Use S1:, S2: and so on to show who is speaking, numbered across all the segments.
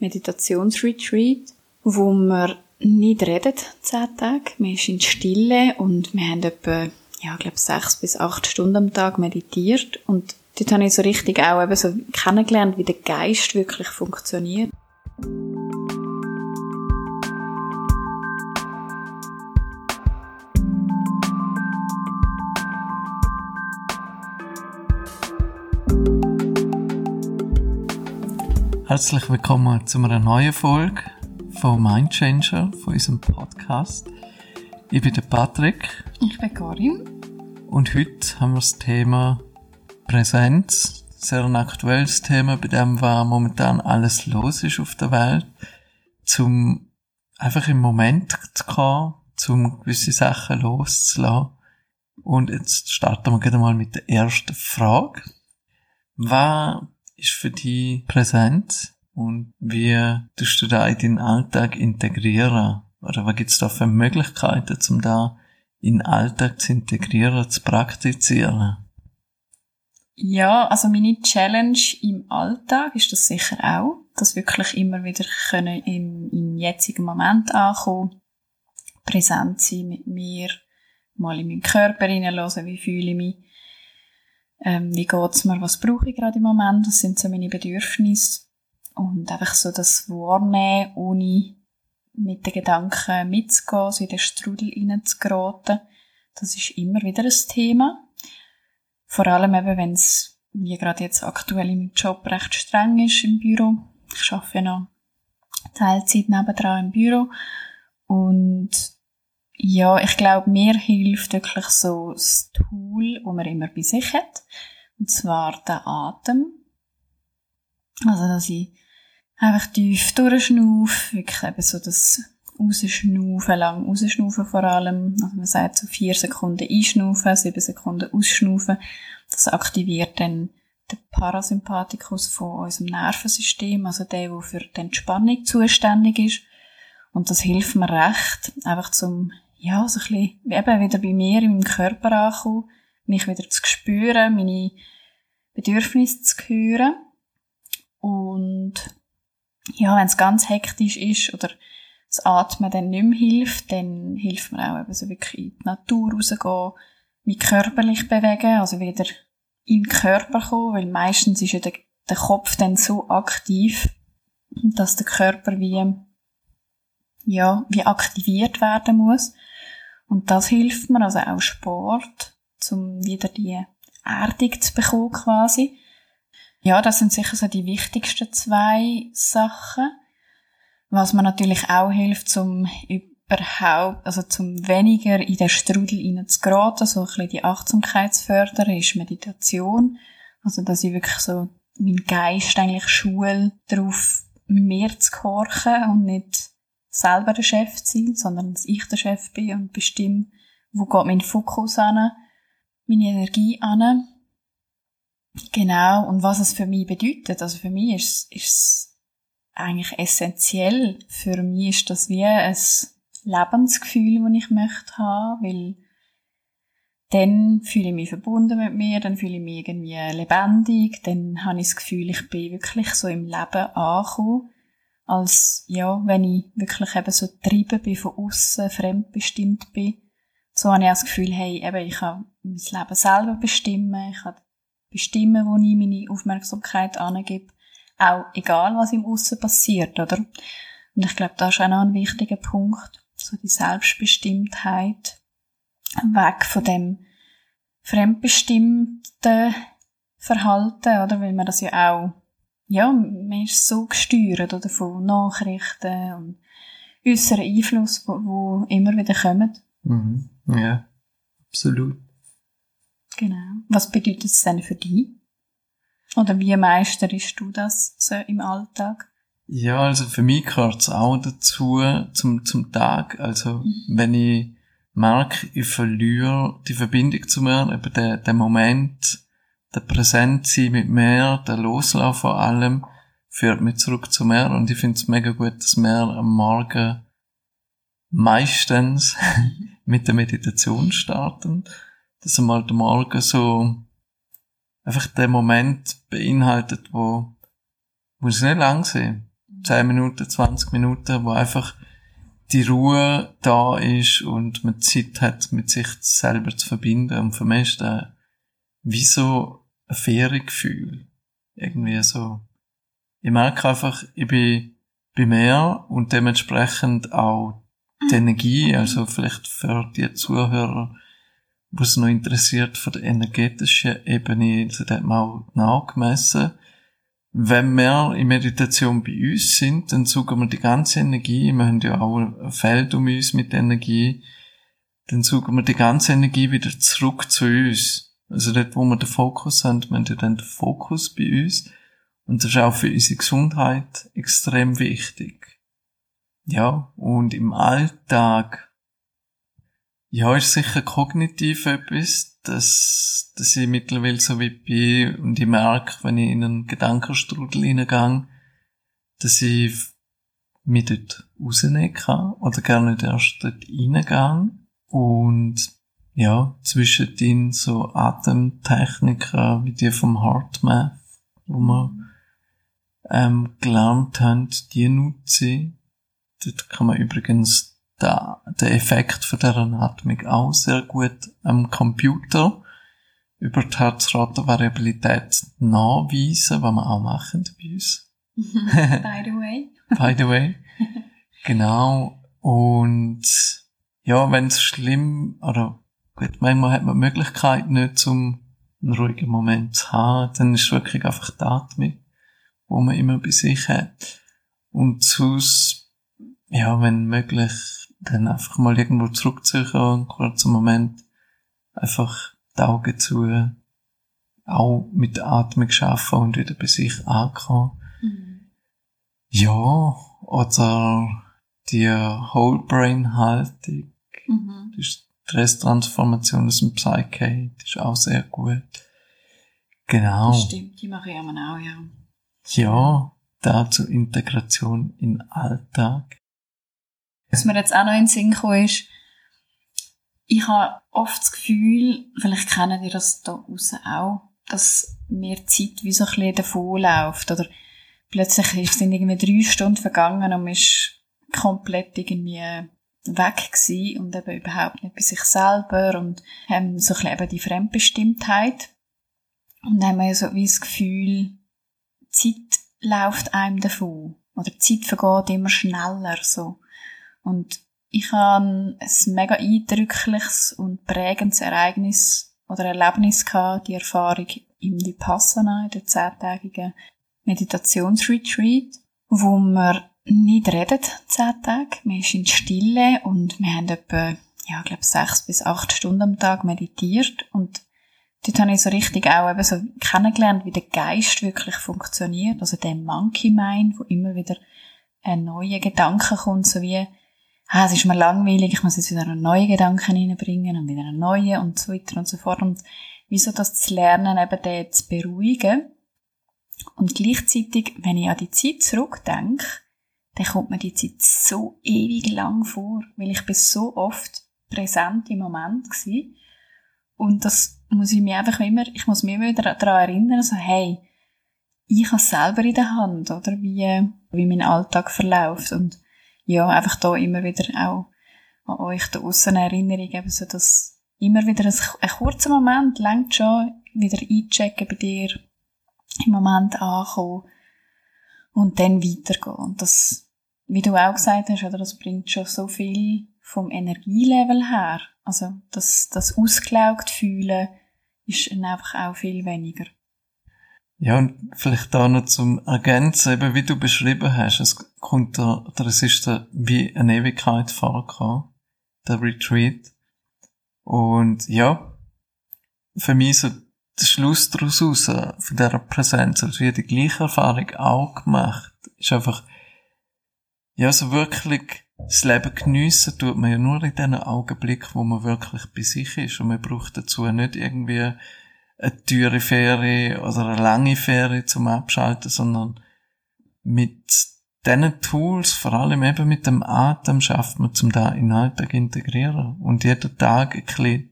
S1: Meditationsretreat, wo wir nicht reden, zehn Tage. Wir sind in Stille und wir haben etwa, ja, ich glaube, sechs bis acht Stunden am Tag meditiert und dort habe ich so richtig auch eben so kennengelernt, wie der Geist wirklich funktioniert.
S2: Herzlich willkommen zu einer neuen Folge von Mindchanger, von unserem Podcast. Ich bin der Patrick.
S1: Ich bin Karin.
S2: Und heute haben wir das Thema Präsenz. Sehr ein aktuelles Thema, bei dem was momentan alles los ist auf der Welt. Zum einfach im Moment zu kommen, zum gewisse Sachen loszulassen. Und jetzt starten wir gerade mal mit der ersten Frage. Was ist für dich präsent und wie tust du da in deinen Alltag integrieren? Oder was gibt's da für Möglichkeiten, um da in den Alltag zu integrieren, zu praktizieren?
S1: Ja, also meine Challenge im Alltag ist das sicher auch, dass wirklich immer wieder können im, im jetzigen Moment ankommen, präsent sein mit mir, mal in meinen Körper hineinhören, wie fühle ich mich, ähm, wie geht's mir, was brauche ich gerade im Moment, was sind so meine Bedürfnisse und einfach so das Wahrnehmen, ohne mit den Gedanken mitzugehen, so in den Strudel hineinzugeraten. Das ist immer wieder ein Thema. Vor allem eben, wenn es, wie gerade jetzt aktuell meinem Job recht streng ist im Büro. Ich arbeite noch Teilzeit nebendran im Büro und ja, ich glaube, mir hilft wirklich so das Tool, das man immer bei sich hat. Und zwar der Atem. Also, dass ich einfach tief durchschnaufe, wirklich eben so das Rausschnaufen, lang rausschnaufen vor allem. Also man sagt so vier Sekunden einschnaufen, sieben Sekunden ausschnaufen. Das aktiviert dann den Parasympathikus von unserem Nervensystem, also der, der für die Entspannung zuständig ist. Und das hilft mir recht, einfach zum ja, so ein bisschen, eben wieder bei mir, in meinem Körper ankommen, mich wieder zu spüren, meine Bedürfnisse zu hören. Und, ja, wenn es ganz hektisch ist oder das Atmen dann nicht mehr hilft, dann hilft mir auch eben so wirklich in die Natur rausgehen, mich körperlich bewegen, also wieder in den Körper kommen, weil meistens ist ja der, der Kopf dann so aktiv, dass der Körper wie, ja, wie aktiviert werden muss. Und das hilft mir, also auch Sport, um wieder die Erdung zu bekommen quasi. Ja, das sind sicher so die wichtigsten zwei Sachen. Was mir natürlich auch hilft, zum überhaupt, also zum weniger in den Strudel hineinzugeraten, so ein bisschen die Achtsamkeit zu fördern, ist Meditation. Also, dass ich wirklich so meinen Geist eigentlich schule, darauf mehr zu gehorchen und nicht selber der Chef sein, sondern dass ich der Chef bin und bestimme, wo geht mein Fokus an, meine Energie an. Genau, und was es für mich bedeutet. Also für mich ist, ist es eigentlich essentiell. Für mich ist das wie ein Lebensgefühl, das ich möchte haben, weil dann fühle ich mich verbunden mit mir, dann fühle ich mich irgendwie lebendig, dann habe ich das Gefühl, ich bin wirklich so im Leben angekommen als, ja, wenn ich wirklich eben so getrieben bin von außen, fremdbestimmt bin. So habe ich auch das Gefühl, hey, eben, ich kann mein Leben selber bestimmen, ich kann bestimmen, wo ich meine Aufmerksamkeit angebe. Auch egal, was im Aussen passiert, oder? Und ich glaube, das ist auch noch ein wichtiger Punkt. So die Selbstbestimmtheit. Weg von dem fremdbestimmten Verhalten, oder? Weil man das ja auch ja, man ist so gesteuert oder von Nachrichten und äußeren Einfluss, wo, immer wieder kommen.
S2: Mhm. Ja, absolut.
S1: Genau. Was bedeutet es denn für dich? Oder wie meisterst du das so im Alltag?
S2: Ja, also für mich gehört es auch dazu, zum, zum Tag. Also, mhm. wenn ich merke, ich verliere die Verbindung zu mir, eben der, der Moment, der Präsentsein mit mir, der Loslauf vor allem, führt mich zurück zu mir und ich finde es mega gut, dass wir am Morgen meistens mit der Meditation starten, dass einmal der Morgen so einfach der Moment beinhaltet, wo muss nicht lang sein. 10 Minuten, 20 Minuten, wo einfach die Ruhe da ist und man Zeit hat, mit sich selber zu verbinden. Und für mich ist das wie so ein Feriengefühl. Irgendwie so. Ich merke einfach, ich bin bei mir und dementsprechend auch die Energie, also vielleicht für die Zuhörer, was noch interessiert von der energetischen Ebene, also da hat man auch nachgemessen. Wenn wir in Meditation bei uns sind, dann suchen wir die ganze Energie, wir haben ja auch ein Feld um uns mit Energie, dann suchen wir die ganze Energie wieder zurück zu uns. Also dort, wo wir den Fokus haben, wir haben ja dann den Fokus bei uns. Und das ist auch für unsere Gesundheit extrem wichtig. Ja, und im Alltag, ja, ist sicher kognitiv etwas, dass, dass ich mittlerweile so wie bin und ich merke, wenn ich in einen Gedankenstrudel hineingehe, dass ich mich dort rausnehmen kann oder gerne nicht erst dort reingehe und ja, zwischendrin so Atemtechniken wie die vom Heartmath, wo wir ähm, gelernt haben, die nutze Dort kann man übrigens da, den Effekt von der Atmung auch sehr gut am Computer über die Herzratenvariabilität nachweisen, was wir auch machen bei uns.
S1: By the way.
S2: By the way. Genau. Und ja, wenn es schlimm, oder gut, manchmal hat man die Möglichkeit nicht, um einen ruhigen Moment zu haben, dann ist wirklich einfach die Atmung, wo man immer bei sich hat. Und sonst, ja, wenn möglich, dann einfach mal irgendwo zurückziehen und kurz einen Moment einfach die Augen zu, auch mit der Atmung schaffen und wieder bei sich ankommen.
S1: Mhm.
S2: Ja, oder die Whole Brain Haltung,
S1: Mhm.
S2: die Stresstransformation aus dem Psyche, die ist auch sehr gut. Genau.
S1: Das stimmt, die mache ich aber auch, ja.
S2: Ja, dazu Integration in den Alltag.
S1: Was mir jetzt auch noch in den Sinn gekommen ist, ich habe oft das Gefühl, vielleicht kennen ihr das da draussen auch, dass mir Zeit wie so ein bisschen davonläuft. Oder plötzlich sind irgendwie drei Stunden vergangen und man ist komplett irgendwie weg gewesen und eben überhaupt nicht bei sich selber und haben so ein bisschen eben die Fremdbestimmtheit. Und haben wir so wie das Gefühl, Zeit läuft einem davon. Oder Zeit vergeht immer schneller, so. Und ich habe ein mega eindrückliches und prägendes Ereignis oder Erlebnis gehabt, die Erfahrung im Vipassana, in der zehntägigen Meditationsretreat, wo wir nicht reden, zehn Tage. Wir sind in Stille und wir haben etwa, ja, ich glaube, sechs bis acht Stunden am Tag meditiert und dort habe ich so richtig auch eben so kennengelernt, wie der Geist wirklich funktioniert. Also der Monkey Mind, wo immer wieder ein neuer Gedanke kommt, so wie, ah, es ist mir langweilig, ich muss jetzt wieder einen neuen Gedanken reinbringen und wieder einen neuen und so weiter und so fort. Und wieso das zu lernen, eben den zu beruhigen. Und gleichzeitig, wenn ich an die Zeit zurückdenke, dann kommt mir die Zeit so ewig lang vor, weil ich bin so oft präsent im Moment gsi. Und das muss ich mir einfach immer, ich muss mich immer daran erinnern, so hey, ich habe selber in der Hand, oder? Wie wie mein Alltag verläuft. Und ja, einfach da immer wieder auch an euch da aussen Erinnerung, eben so, dass immer wieder ein, ein kurzer Moment längt schon, wieder einchecken bei dir, im Moment ankommen und dann weitergehen. Und das, wie du auch gesagt hast, oder, das bringt schon so viel vom Energielevel her. Also das, das ausgelaugt fühlen ist einfach auch viel weniger.
S2: Ja, und vielleicht da noch zum Ergänzen, eben wie du beschrieben hast, es kommt da, oder es ist da wie eine Ewigkeit vorgekommen, der Retreat. Und ja, für mich so der Schluss daraus raus, von dieser Präsenz, also ich die gleiche Erfahrung auch gemacht, ist einfach, ja, so wirklich das Leben geniessen tut man ja nur in diesen Augenblicken, wo man wirklich bei sich ist und man braucht dazu nicht irgendwie eine teure Ferie oder eine lange Ferie zum Abschalten, sondern mit diesen Tools, vor allem eben mit dem Atem, schafft man zum da in den Alltag integrieren und jeden Tag ein bisschen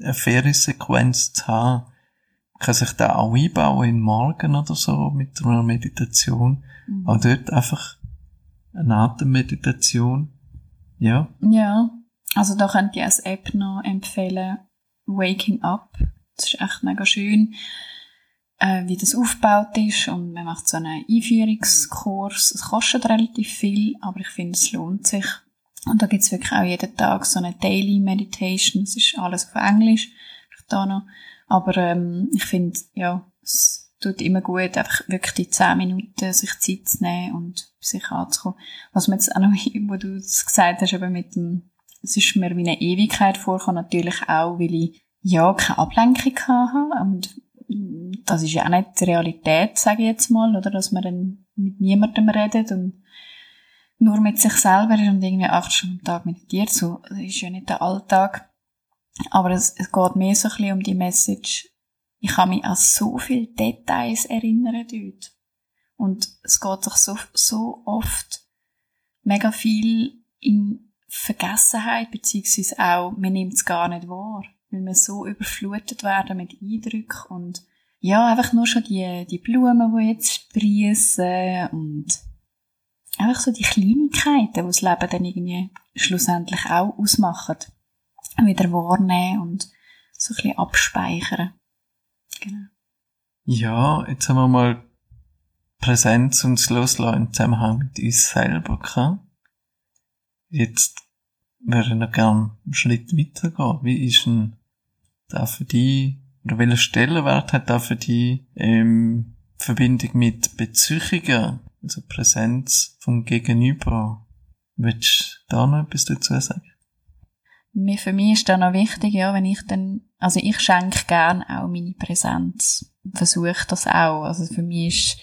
S2: eine Feriensequenz zu haben, kann sich da auch einbauen in Morgen oder so mit einer Meditation. Mhm. Auch dort einfach eine Atemmeditation. Ja.
S1: Ja. Also da könnt ihr als App noch empfehlen, Waking Up. Das ist echt mega schön, äh, wie das aufgebaut ist und man macht so einen Einführungskurs. Es kostet relativ viel, aber ich finde, es lohnt sich. Und da gibt's wirklich auch jeden Tag so eine Daily Meditation. Es ist alles auf Englisch. Da noch. Aber ähm, ich finde, ja, es tut immer gut, einfach wirklich die zehn Minuten sich Zeit zu nehmen und sich anzukommen. Was mir jetzt auch noch, wo du es gesagt hast, eben mit dem, es ist mir wie eine Ewigkeit vorgekommen, natürlich auch, weil ich ja keine Ablenkung hatte und das ist ja auch nicht die Realität, sage ich jetzt mal, oder, dass man dann mit niemandem redet und nur mit sich selber und irgendwie acht Stunden am Tag meditiert, so, das ist ja nicht der Alltag. Aber es, es geht mehr so ein bisschen um die Message, ich kann mich an so viele Details erinnern dort. Und es geht doch so, so oft mega viel in Vergessenheit, beziehungsweise auch, man nimmt es gar nicht wahr, weil wir so überflutet werden mit Eindrücken und ja, einfach nur schon die, die Blumen, die jetzt sprießen und einfach so die Kleinigkeiten, die das Leben dann irgendwie schlussendlich auch ausmachen wieder wahrnehmen und so ein bisschen abspeichern. Genau.
S2: Ja, jetzt haben wir mal Präsenz und das Loslassen im Zusammenhang mit uns selber gehabt. Jetzt würde ich noch gerne einen Schritt weitergehen. Wie ist denn da für dich, oder welchen Stellenwert hat da für dich ähm, Verbindung mit Beziehungen, also Präsenz vom Gegenüber? Willst du da noch etwas dazu sagen?
S1: Mir, für mich ist dann noch wichtig, ja, wenn ich dann, also ich schenke gern auch meine Präsenz. Versuche das auch. Also für mich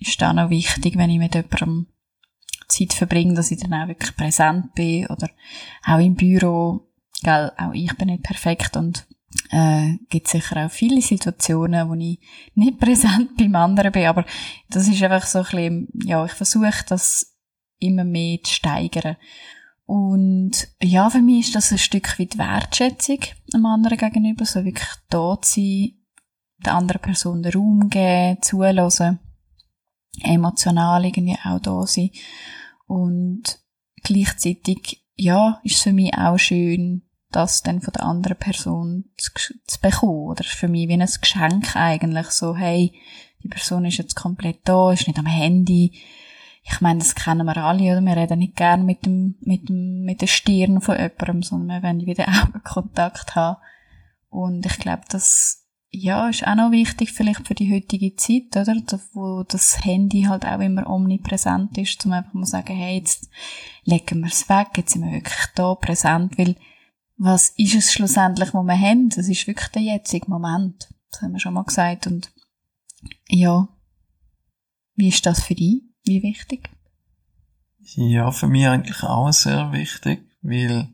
S1: ist, ist dann noch wichtig, wenn ich mit jemandem Zeit verbringe, dass ich dann auch wirklich präsent bin oder auch im Büro. Gell, auch ich bin nicht perfekt und äh, gibt sicher auch viele Situationen, wo ich nicht präsent beim anderen bin, aber das ist einfach so ein bisschen, ja, ich versuche das immer mehr zu steigern. Und ja, für mich ist das ein Stück weit Wertschätzung am anderen gegenüber, so wirklich da zu sein, der anderen Person den Raum geben, zuhören, emotional irgendwie auch da sein. Und gleichzeitig, ja, ist es für mich auch schön, das dann von der anderen Person zu, zu bekommen. Oder für mich wie ein Geschenk eigentlich, so, hey, die Person ist jetzt komplett da, ist nicht am Handy, ich meine, das kennen wir alle, oder? Wir reden nicht gern mit dem, mit dem, mit der Stirn von jemandem, sondern wir wollen wieder Augenkontakt haben. Und ich glaube, das, ja, ist auch noch wichtig vielleicht für die heutige Zeit, oder? Wo das Handy halt auch immer omnipräsent ist, um einfach mal sagen, hey, jetzt legen wir es weg, jetzt sind wir wirklich da präsent, weil was ist es schlussendlich, wo wir haben? Das ist wirklich der jetzige Moment. Das haben wir schon mal gesagt. Und ja, wie ist das für dich? Wie wichtig?
S2: Ja, für mich eigentlich auch sehr wichtig, weil,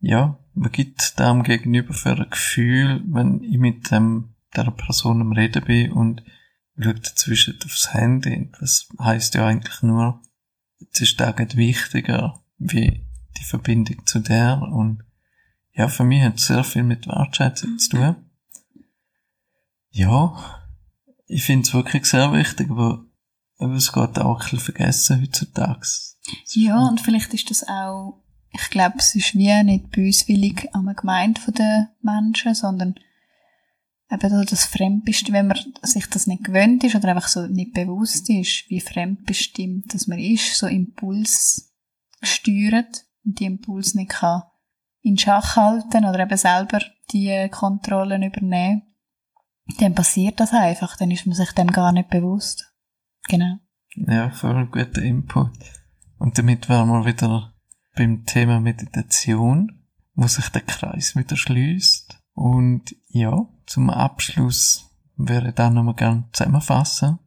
S2: ja, man gibt dem gegenüber für ein Gefühl, wenn ich mit dem, der Person am Reden bin und schaue dazwischen aufs Handy. Das heißt ja eigentlich nur, jetzt ist der wichtiger wie die Verbindung zu der und ja, für mich hat es sehr viel mit Wertschätzung zu tun. Ja, ich finde es wirklich sehr wichtig, aber aber es geht auch ein bisschen vergessen heutzutage.
S1: Ja, und vielleicht ist das auch, ich glaube, es ist wie nicht böswillig an gemeint von den Menschen, sondern eben das Fremdbestimmt, wenn man sich das nicht gewöhnt ist oder einfach so nicht bewusst ist, wie fremdbestimmt das man ist, so Impuls steuert und die Impuls nicht kann in Schach halten oder eben selber die Kontrollen übernehmen, dann passiert das einfach, dann ist man sich dem gar nicht bewusst. Genau.
S2: Ja, voll ein guter Input. Und damit wären wir wieder beim Thema Meditation, wo sich der Kreis wieder schließt. Und ja, zum Abschluss wäre ich dann nochmal gerne zusammenfassen,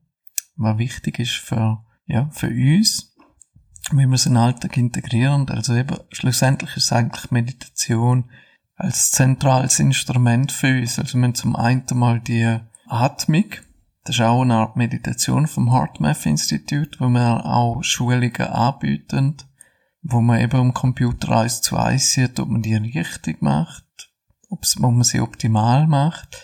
S2: was wichtig ist für, ja, für uns, wie wir es in den Alltag integrieren. Also eben, schlussendlich ist eigentlich Meditation als zentrales Instrument für uns. Also wir haben zum einen mal die Atmung, das ist auch eine Art Meditation vom HeartMath Institut, wo wir auch Schulungen anbieten, wo man eben am Computer eins zu eins sieht, ob man die richtig macht, ob man sie optimal macht.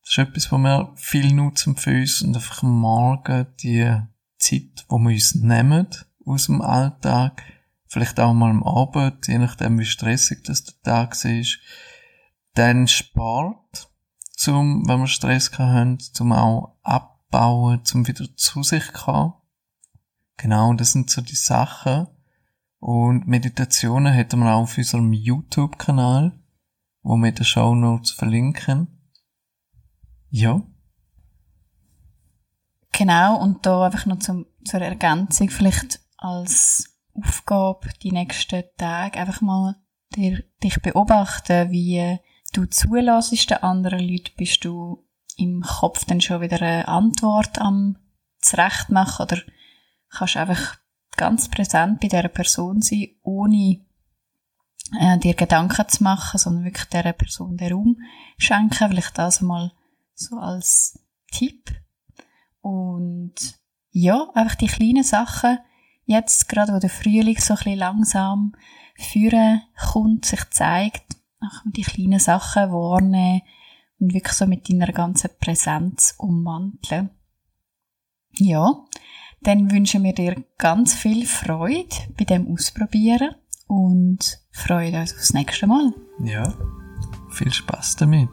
S2: Das ist etwas, wo wir viel nutzen für uns und einfach am Morgen die Zeit, wo wir uns nehmen aus dem Alltag, vielleicht auch mal am Abend, je nachdem wie stressig das der Tag ist, dann Sport, zum, wenn wir Stress haben, zum auch abbauen, zum wieder zu sich kommen. Genau, das sind so die Sachen. Und Meditationen hätten wir auch auf unserem YouTube-Kanal, wo wir den Show Notes verlinken. Ja.
S1: Genau, und da einfach noch zum, zur Ergänzung vielleicht als Aufgabe die nächsten Tage einfach mal dir, dich beobachten, wie du zulässt den anderen Leuten, bist du im Kopf dann schon wieder eine Antwort am zurechtmachen oder kannst einfach ganz präsent bei dieser Person sein, ohne äh, dir Gedanken zu machen, sondern wirklich dieser Person den Raum schenken. Vielleicht das mal so als Tipp. Und ja, einfach die kleinen Sachen, jetzt gerade wo der Frühling so ein bisschen langsam führen kommt, sich zeigt, auch die kleinen Sachen wahrnehmen und wirklich so mit deiner ganzen Präsenz ummanteln. Ja, dann wünschen wir dir ganz viel Freude bei dem Ausprobieren und freuen uns aufs nächste Mal.
S2: Ja, viel Spaß damit.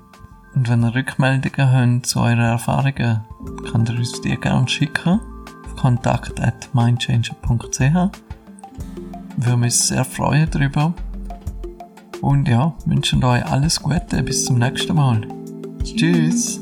S2: Und wenn ihr Rückmeldungen habt zu euren Erfahrungen, könnt ihr uns die gerne schicken auf kontakt at mindchanger.ch. Wir uns sehr freuen darüber. Und ja, wünschen euch alles Gute. Bis zum nächsten Mal. Tschüss.